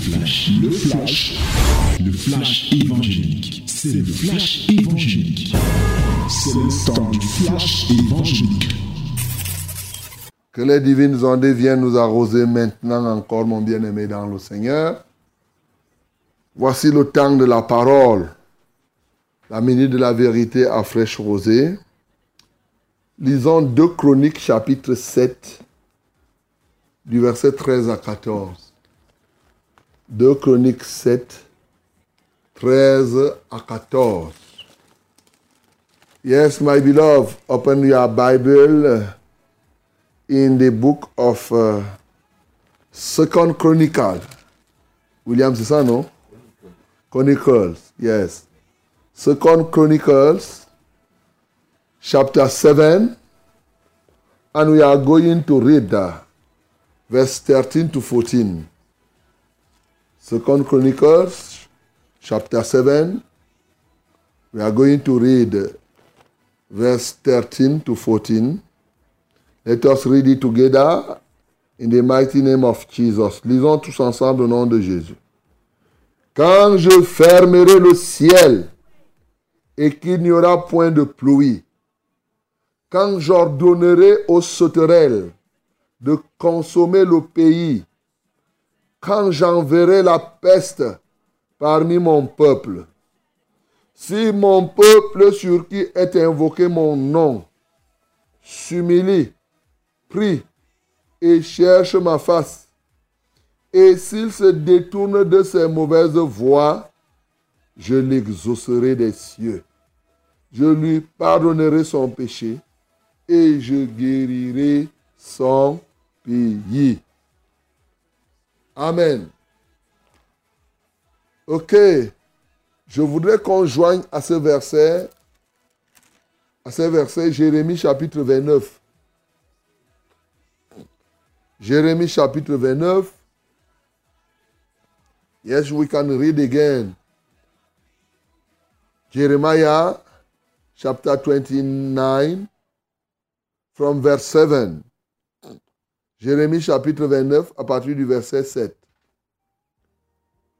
flash, le flash, le flash évangélique. C'est le flash évangélique. C'est le temps du flash évangélique. Que les divines ondes viennent nous arroser maintenant encore, mon bien-aimé dans le Seigneur. Voici le temps de la parole, la minute de la vérité à fraîche rosée. Lisons 2 Chroniques chapitre 7, du verset 13 à 14. 2 Chroniques 7, 13 à 14. Yes, my beloved, open your Bible in the book of uh, Second Chronicle. William, c'est ça, non? Chronicles, yes. Second Chronicles, chapter 7, and we are going to read uh, verse 13 to 14. Second Chronicles, chapter 7. We are going to read verse 13 to 14. Let us read it together in the mighty name of Jesus. Lisons tous ensemble au nom de Jésus. Quand je fermerai le ciel et qu'il n'y aura point de pluie, quand j'ordonnerai aux sauterelles de consommer le pays, quand j'enverrai la peste parmi mon peuple. Si mon peuple sur qui est invoqué mon nom s'humilie, prie et cherche ma face, et s'il se détourne de ses mauvaises voies, je l'exaucerai des cieux. Je lui pardonnerai son péché et je guérirai son pays. Amen. Ok. Je voudrais qu'on joigne à ce verset, à ce verset, Jérémie chapitre 29. Jérémie chapitre 29. Yes, we can read again. Jeremiah chapter 29 from verse 7. Jérémie chapitre 29 à partir du verset 7.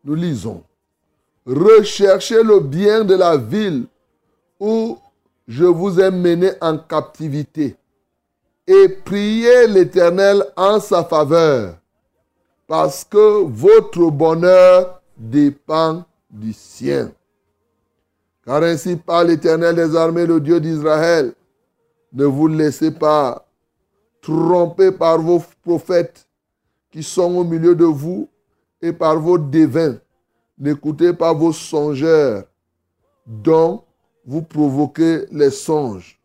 Nous lisons. Recherchez le bien de la ville où je vous ai mené en captivité et priez l'Éternel en sa faveur parce que votre bonheur dépend du sien. Car ainsi par l'Éternel des armées, le Dieu d'Israël. Ne vous laissez pas trompés par vos prophètes qui sont au milieu de vous et par vos devins. N'écoutez pas vos songeurs dont vous provoquez les songes,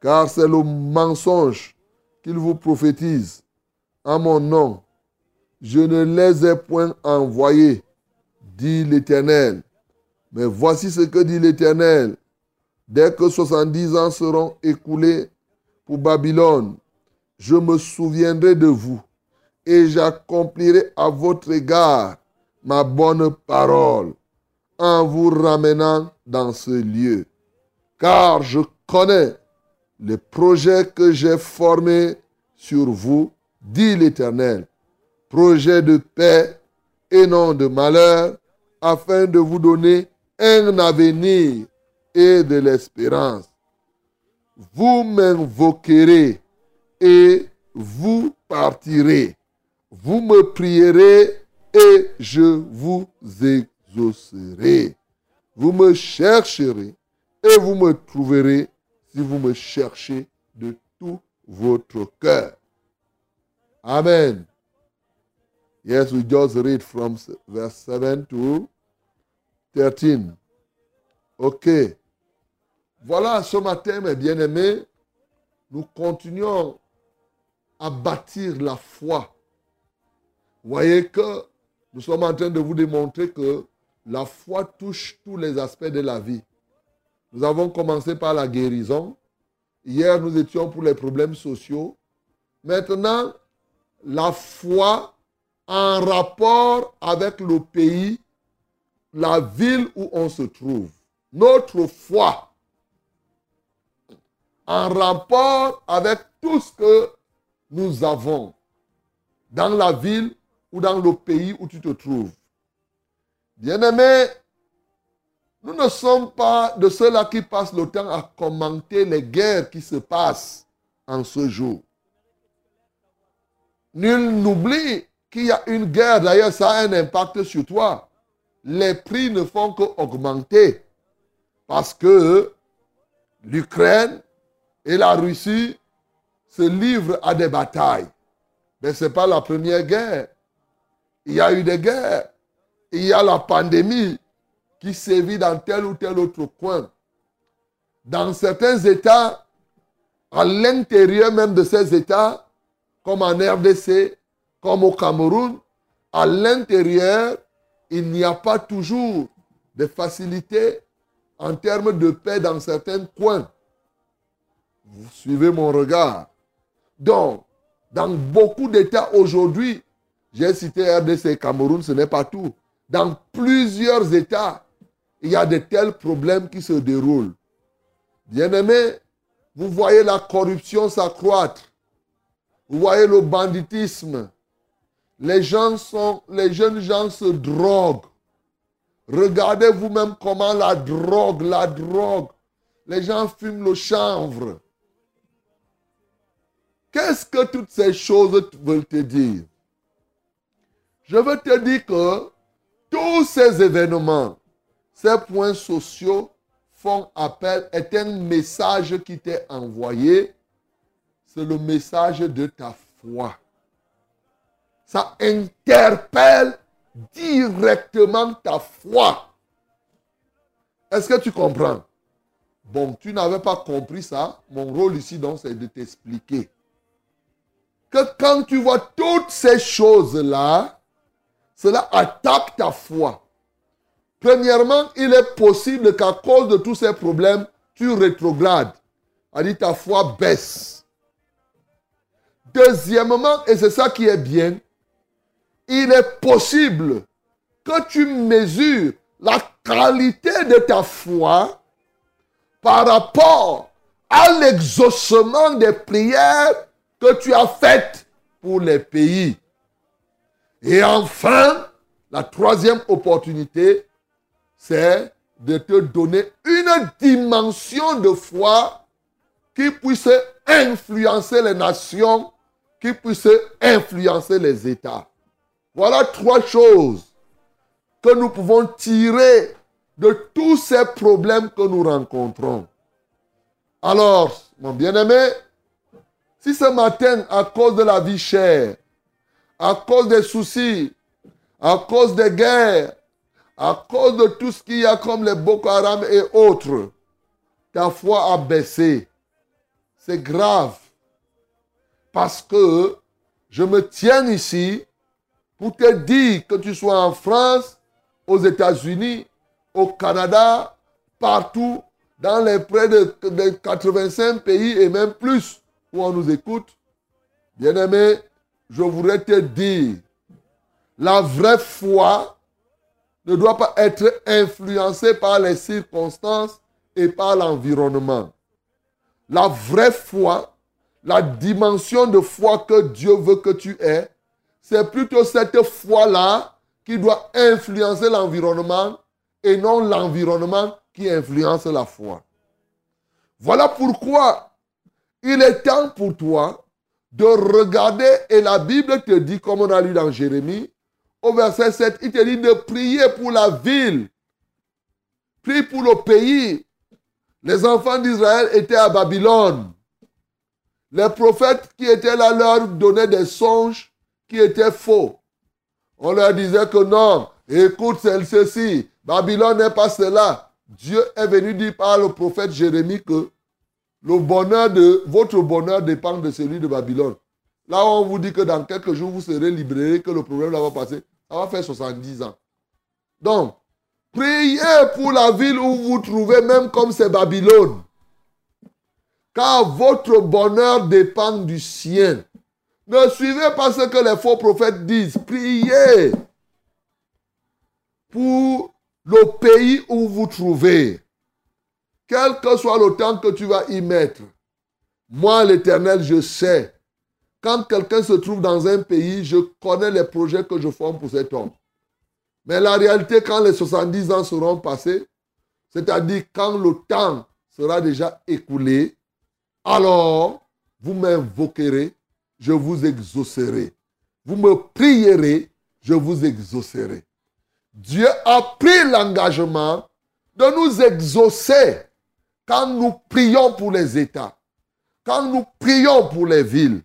car c'est le mensonge qu'ils vous prophétisent. En mon nom, je ne les ai point envoyés, dit l'Éternel. Mais voici ce que dit l'Éternel. Dès que 70 ans seront écoulés pour Babylone, je me souviendrai de vous et j'accomplirai à votre égard ma bonne parole en vous ramenant dans ce lieu. Car je connais les projets que j'ai formés sur vous, dit l'Éternel, projets de paix et non de malheur, afin de vous donner un avenir et de l'espérance. Vous m'invoquerez et vous partirez. Vous me prierez et je vous exaucerai. Vous me chercherez et vous me trouverez si vous me cherchez de tout votre cœur. Amen. Yes, we just read from verse 7 to 13. OK. Voilà ce matin, mes bien-aimés, nous continuons à bâtir la foi. Voyez que nous sommes en train de vous démontrer que la foi touche tous les aspects de la vie. Nous avons commencé par la guérison. Hier, nous étions pour les problèmes sociaux. Maintenant, la foi en rapport avec le pays, la ville où on se trouve. Notre foi en rapport avec tout ce que nous avons dans la ville ou dans le pays où tu te trouves. Bien-aimé, nous ne sommes pas de ceux-là qui passent le temps à commenter les guerres qui se passent en ce jour. Nul n'oublie qu'il y a une guerre, d'ailleurs ça a un impact sur toi. Les prix ne font qu'augmenter parce que l'Ukraine et la Russie se livrent à des batailles. Mais ce n'est pas la première guerre. Il y a eu des guerres. Il y a la pandémie qui sévit dans tel ou tel autre coin. Dans certains États, à l'intérieur même de ces États, comme en RDC, comme au Cameroun, à l'intérieur, il n'y a pas toujours de facilité en termes de paix dans certains coins. Vous suivez mon regard. Donc, dans beaucoup d'États aujourd'hui, j'ai cité RDC Cameroun, ce n'est pas tout. Dans plusieurs États, il y a de tels problèmes qui se déroulent. Bien-aimés, vous voyez la corruption s'accroître. Vous voyez le banditisme. Les gens sont, les jeunes gens se droguent. Regardez vous-même comment la drogue, la drogue. Les gens fument le chanvre. Qu'est-ce que toutes ces choses veulent te dire? Je veux te dire que tous ces événements, ces points sociaux font appel, est un message qui t'est envoyé. C'est le message de ta foi. Ça interpelle directement ta foi. Est-ce que tu comprends? Bon, tu n'avais pas compris ça. Mon rôle ici, donc, c'est de t'expliquer que quand tu vois toutes ces choses-là, cela attaque ta foi. Premièrement, il est possible qu'à cause de tous ces problèmes, tu rétrogrades. dit ta foi baisse. Deuxièmement, et c'est ça qui est bien, il est possible que tu mesures la qualité de ta foi par rapport à l'exaucement des prières que tu as faites pour les pays. Et enfin, la troisième opportunité, c'est de te donner une dimension de foi qui puisse influencer les nations, qui puisse influencer les États. Voilà trois choses que nous pouvons tirer de tous ces problèmes que nous rencontrons. Alors, mon bien-aimé, si ce matin, à cause de la vie chère, à cause des soucis, à cause des guerres, à cause de tout ce qu'il y a comme les Boko Haram et autres, ta foi a baissé. C'est grave. Parce que je me tiens ici pour te dire que tu sois en France, aux États-Unis, au Canada, partout, dans les près de, de 85 pays et même plus où on nous écoute. Bien-aimé, je voudrais te dire, la vraie foi ne doit pas être influencée par les circonstances et par l'environnement. La vraie foi, la dimension de foi que Dieu veut que tu aies, c'est plutôt cette foi-là qui doit influencer l'environnement et non l'environnement qui influence la foi. Voilà pourquoi il est temps pour toi de regarder, et la Bible te dit, comme on a lu dans Jérémie, au verset 7, il te dit de prier pour la ville. Prie pour le pays. Les enfants d'Israël étaient à Babylone. Les prophètes qui étaient là leur donnaient des songes qui étaient faux. On leur disait que non, écoute celle-ci, Babylone n'est pas cela. Dieu est venu dire par le prophète Jérémie que le bonheur de votre bonheur dépend de celui de Babylone. Là, on vous dit que dans quelques jours, vous serez libérés, que le problème va passer. Ça va faire 70 ans. Donc, priez pour la ville où vous trouvez, même comme c'est Babylone. Car votre bonheur dépend du sien. Ne suivez pas ce que les faux prophètes disent. Priez pour le pays où vous trouvez. Quel que soit le temps que tu vas y mettre. Moi, l'Éternel, je sais quand quelqu'un se trouve dans un pays, je connais les projets que je forme pour cet homme. Mais la réalité, quand les 70 ans seront passés, c'est-à-dire quand le temps sera déjà écoulé, alors vous m'invoquerez, je vous exaucerai. Vous me prierez, je vous exaucerai. Dieu a pris l'engagement de nous exaucer quand nous prions pour les États, quand nous prions pour les villes.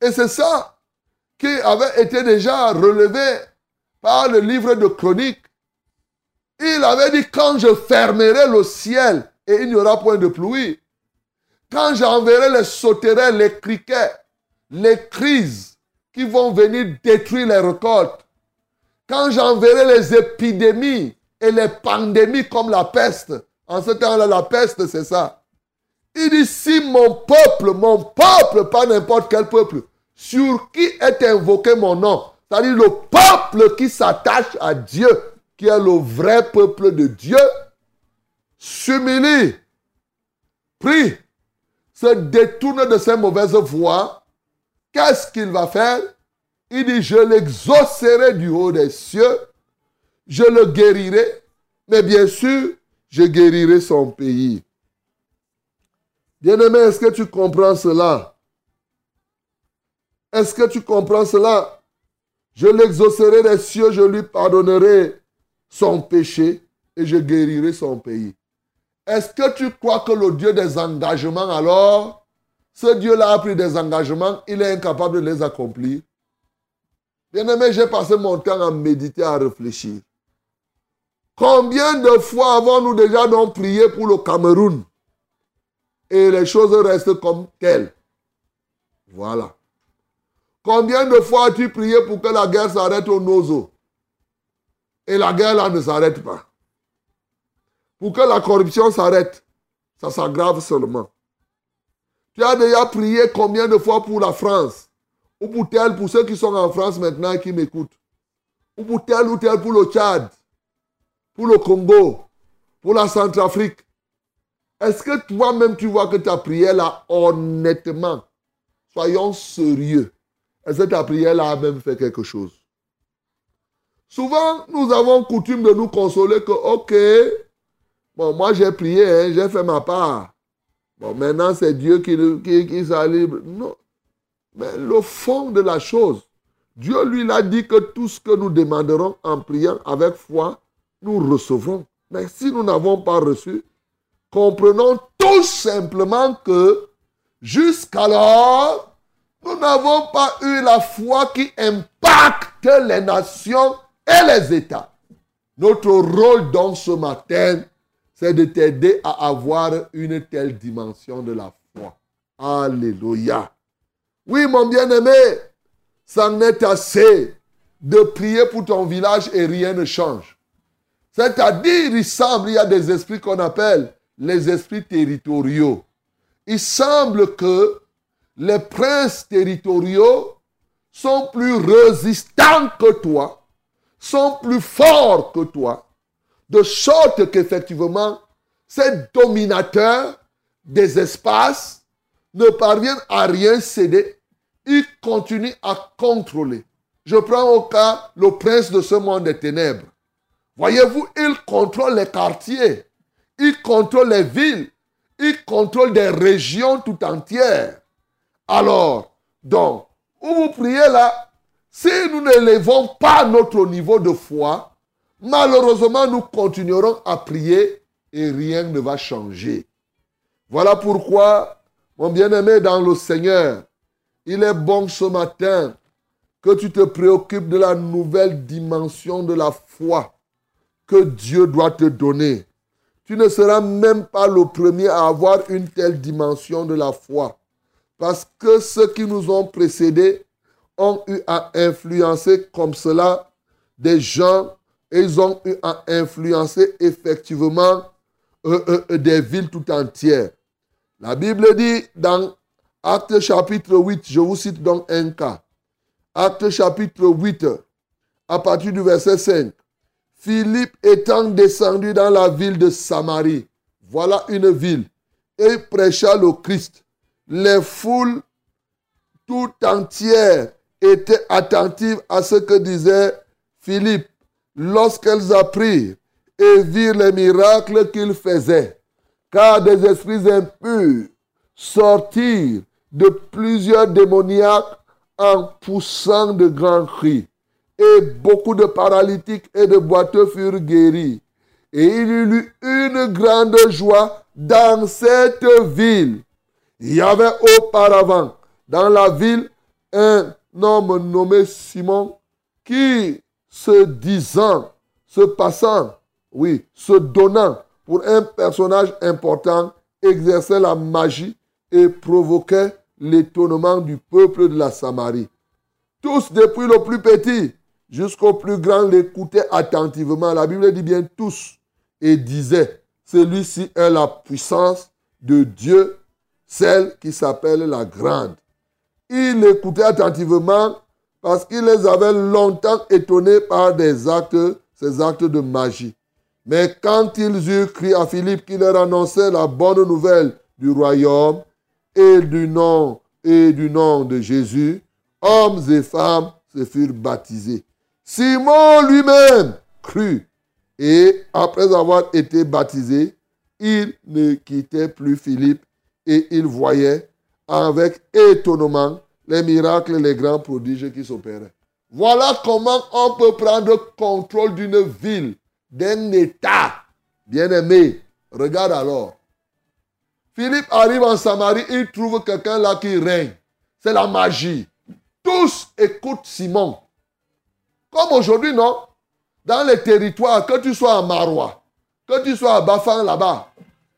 Et c'est ça qui avait été déjà relevé par le livre de Chroniques. Il avait dit, quand je fermerai le ciel et il n'y aura point de pluie, quand j'enverrai les sauterelles, les criquets, les crises qui vont venir détruire les récoltes, quand j'enverrai les épidémies et les pandémies comme la peste, en ce temps-là, la peste, c'est ça. Il dit, si mon peuple, mon peuple, pas n'importe quel peuple, sur qui est invoqué mon nom, c'est-à-dire le peuple qui s'attache à Dieu, qui est le vrai peuple de Dieu, s'humilie, prie, se détourne de ses mauvaises voies, qu'est-ce qu'il va faire? Il dit, je l'exaucerai du haut des cieux, je le guérirai, mais bien sûr, je guérirai son pays. Bien-aimé, est-ce que tu comprends cela? Est-ce que tu comprends cela? Je l'exaucerai des cieux, je lui pardonnerai son péché et je guérirai son pays. Est-ce que tu crois que le Dieu des engagements, alors, ce Dieu-là a pris des engagements, il est incapable de les accomplir? Bien-aimé, j'ai passé mon temps à méditer, à réfléchir. Combien de fois avons-nous déjà donc prié pour le Cameroun et les choses restent comme telles? Voilà. Combien de fois as-tu prié pour que la guerre s'arrête au Nozo et la guerre là ne s'arrête pas? Pour que la corruption s'arrête, ça s'aggrave seulement. Tu as déjà prié combien de fois pour la France Ou pour tel, pour ceux qui sont en France maintenant et qui m'écoutent? Ou pour tel ou tel pour le Tchad? Pour le Congo Pour la Centrafrique Est-ce que toi-même tu vois que ta prière là, honnêtement, soyons sérieux, est-ce que ta prière là a même fait quelque chose? Souvent, nous avons coutume de nous consoler que, ok, Bon, moi j'ai prié, hein, j'ai fait ma part. Bon, maintenant c'est Dieu qui, qui, qui Non. Mais le fond de la chose, Dieu lui a dit que tout ce que nous demanderons en priant avec foi, nous recevrons. Mais si nous n'avons pas reçu, comprenons tout simplement que jusqu'alors, nous n'avons pas eu la foi qui impacte les nations et les États. Notre rôle dans ce matin, c'est de t'aider à avoir une telle dimension de la foi. Alléluia. Oui, mon bien-aimé, ça n'est assez de prier pour ton village et rien ne change. C'est-à-dire, il semble, il y a des esprits qu'on appelle les esprits territoriaux. Il semble que les princes territoriaux sont plus résistants que toi, sont plus forts que toi, de sorte qu'effectivement, ces dominateurs des espaces ne parviennent à rien céder. Ils continuent à contrôler. Je prends au cas le prince de ce monde des ténèbres. Voyez-vous, il contrôle les quartiers, il contrôle les villes, il contrôle des régions tout entières. Alors, donc, où vous priez là, si nous n'élevons pas notre niveau de foi, Malheureusement, nous continuerons à prier et rien ne va changer. Voilà pourquoi, mon bien-aimé dans le Seigneur, il est bon ce matin que tu te préoccupes de la nouvelle dimension de la foi que Dieu doit te donner. Tu ne seras même pas le premier à avoir une telle dimension de la foi. Parce que ceux qui nous ont précédés ont eu à influencer comme cela des gens ils ont eu à influencer effectivement euh, euh, euh, des villes tout entières. La Bible dit dans Acte chapitre 8, je vous cite donc un cas. Acte chapitre 8, à partir du verset 5. Philippe étant descendu dans la ville de Samarie, voilà une ville, et prêcha le Christ. Les foules tout entière était attentive à ce que disait Philippe lorsqu'elles apprirent et virent les miracles qu'il faisait. Car des esprits impurs sortirent de plusieurs démoniaques en poussant de grands cris. Et beaucoup de paralytiques et de boiteux furent guéris. Et il y eut une grande joie dans cette ville. Il y avait auparavant dans la ville un homme nommé Simon qui, se disant, se passant, oui, se donnant pour un personnage important, exerçait la magie et provoquait l'étonnement du peuple de la Samarie. Tous, depuis le plus petit jusqu'au plus grand, l'écoutaient attentivement. La Bible dit bien tous. Et disait, celui-ci est la puissance de Dieu, celle qui s'appelle la grande. Il écoutait attentivement parce qu'il les avait longtemps étonnés par des actes, ces actes de magie. Mais quand ils eurent crié à Philippe qui leur annonçait la bonne nouvelle du royaume et du nom et du nom de Jésus, hommes et femmes se furent baptisés. Simon lui-même crut et après avoir été baptisé, il ne quittait plus Philippe et il voyait avec étonnement les miracles et les grands prodiges qui s'opéraient. Voilà comment on peut prendre contrôle d'une ville, d'un État. Bien-aimé, regarde alors. Philippe arrive en Samarie, il trouve quelqu'un là qui règne. C'est la magie. Tous écoutent Simon. Comme aujourd'hui, non Dans les territoires, que tu sois à Marois, que tu sois à Bafan là-bas,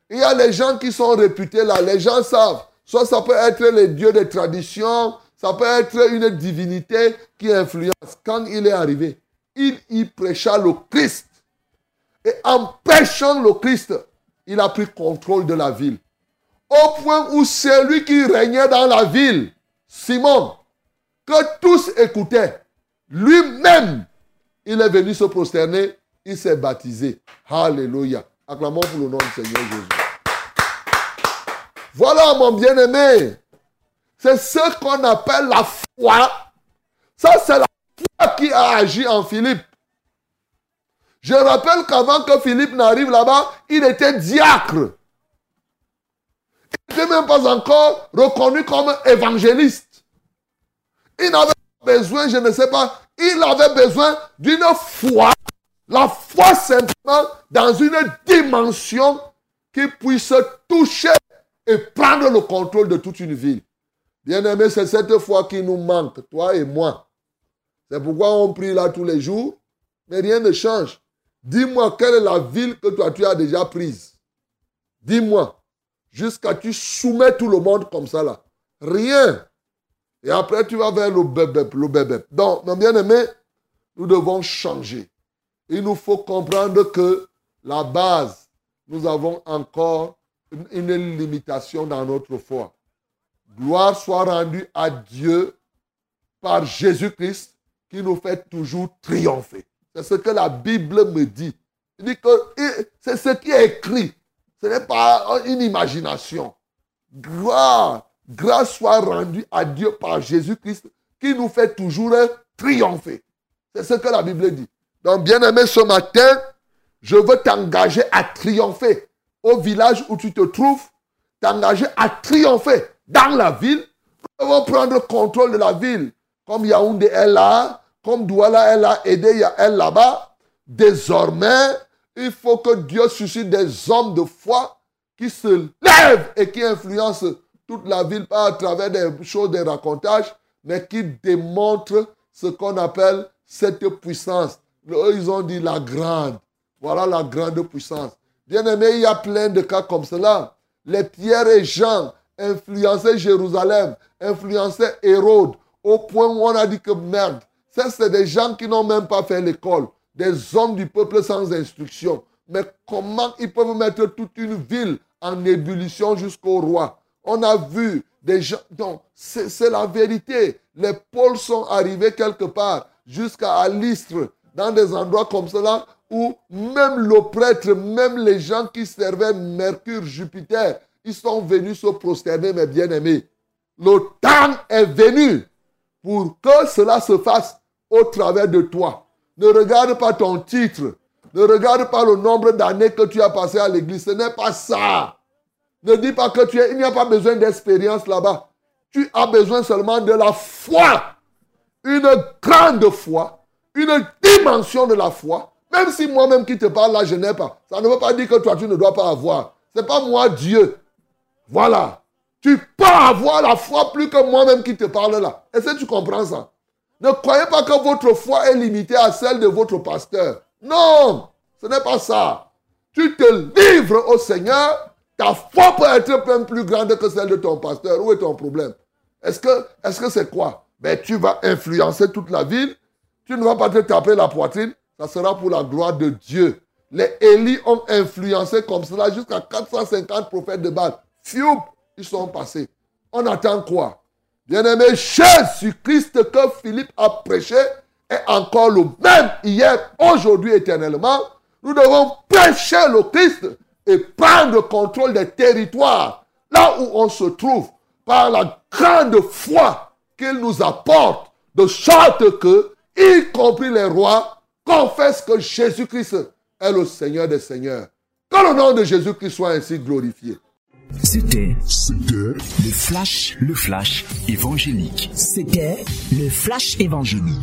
il y a les gens qui sont réputés là. Les gens savent. Soit ça peut être les dieux des traditions, ça peut être une divinité qui influence. Quand il est arrivé, il y prêcha le Christ. Et en prêchant le Christ, il a pris contrôle de la ville. Au point où celui qui régnait dans la ville, Simon, que tous écoutaient, lui-même, il est venu se prosterner, il s'est baptisé. Alléluia. Acclamons pour le nom du Seigneur Jésus. Voilà mon bien-aimé. C'est ce qu'on appelle la foi. Ça, c'est la foi qui a agi en Philippe. Je rappelle qu'avant que Philippe n'arrive là-bas, il était diacre. Il n'était même pas encore reconnu comme évangéliste. Il n'avait besoin, je ne sais pas, il avait besoin d'une foi. La foi simplement dans une dimension qui puisse toucher et prendre le contrôle de toute une ville. Bien-aimé, c'est cette foi qui nous manque, toi et moi. C'est pourquoi on prie là tous les jours, mais rien ne change. Dis-moi quelle est la ville que toi tu as déjà prise? Dis-moi. Jusqu'à tu soumets tout le monde comme ça là. Rien. Et après tu vas vers le bébé, le bébé. Donc, mon bien-aimé, nous devons changer. Il nous faut comprendre que la base, nous avons encore une limitation dans notre foi. Gloire soit rendue à Dieu par Jésus-Christ qui nous fait toujours triompher. C'est ce que la Bible me dit. Dit que c'est ce qui est écrit. Ce n'est pas une imagination. Gloire, grâce soit rendue à Dieu par Jésus-Christ qui nous fait toujours triompher. C'est ce que la Bible dit. Donc, bien aimé, ce matin, je veux t'engager à triompher au village où tu te trouves, t'engager à triompher dans la ville. Nous devons prendre contrôle de la ville. Comme Yaoundé est là, comme Douala est là, Aidé est là-bas. Désormais, il faut que Dieu suscite des hommes de foi qui se lèvent et qui influencent toute la ville, pas à travers des choses, des racontages, mais qui démontrent ce qu'on appelle cette puissance. ils ont dit la grande. Voilà la grande puissance. Bien aimé, il y a plein de cas comme cela. Les Pierre et Jean influençaient Jérusalem, influençaient Hérode, au point où on a dit que merde, ça c'est des gens qui n'ont même pas fait l'école, des hommes du peuple sans instruction. Mais comment ils peuvent mettre toute une ville en ébullition jusqu'au roi? On a vu des gens. Donc, c'est la vérité. Les pôles sont arrivés quelque part jusqu'à Alistre, dans des endroits comme cela où même le prêtre, même les gens qui servaient Mercure, Jupiter, ils sont venus se prosterner, mes bien-aimés. le temps est venu pour que cela se fasse au travers de toi. Ne regarde pas ton titre. Ne regarde pas le nombre d'années que tu as passé à l'église. Ce n'est pas ça. Ne dis pas que tu es. Il n'y a pas besoin d'expérience là-bas. Tu as besoin seulement de la foi. Une grande foi. Une dimension de la foi. Même si moi-même qui te parle là, je n'ai pas. Ça ne veut pas dire que toi, tu ne dois pas avoir. Ce n'est pas moi, Dieu. Voilà. Tu peux avoir la foi plus que moi-même qui te parle là. Est-ce que tu comprends ça? Ne croyez pas que votre foi est limitée à celle de votre pasteur. Non, ce n'est pas ça. Tu te livres au Seigneur, ta foi peut être même plus grande que celle de ton pasteur. Où est ton problème? Est-ce que est-ce que c'est quoi? Ben, Tu vas influencer toute la ville. Tu ne vas pas te taper la poitrine. Ça sera pour la gloire de Dieu. Les Élis ont influencé comme cela jusqu'à 450 prophètes de Baal. Fiou, ils sont passés. On attend quoi? Bien-aimé, Jésus-Christ que Philippe a prêché est encore le même hier, aujourd'hui, éternellement. Nous devons prêcher le Christ et prendre le contrôle des territoires, là où on se trouve, par la grande foi qu'il nous apporte, de sorte que, y compris les rois, confessent que Jésus-Christ est le Seigneur des Seigneurs. Que le nom de Jésus-Christ soit ainsi glorifié. C'était C'était le flash, le flash évangélique. C'était le flash évangélique.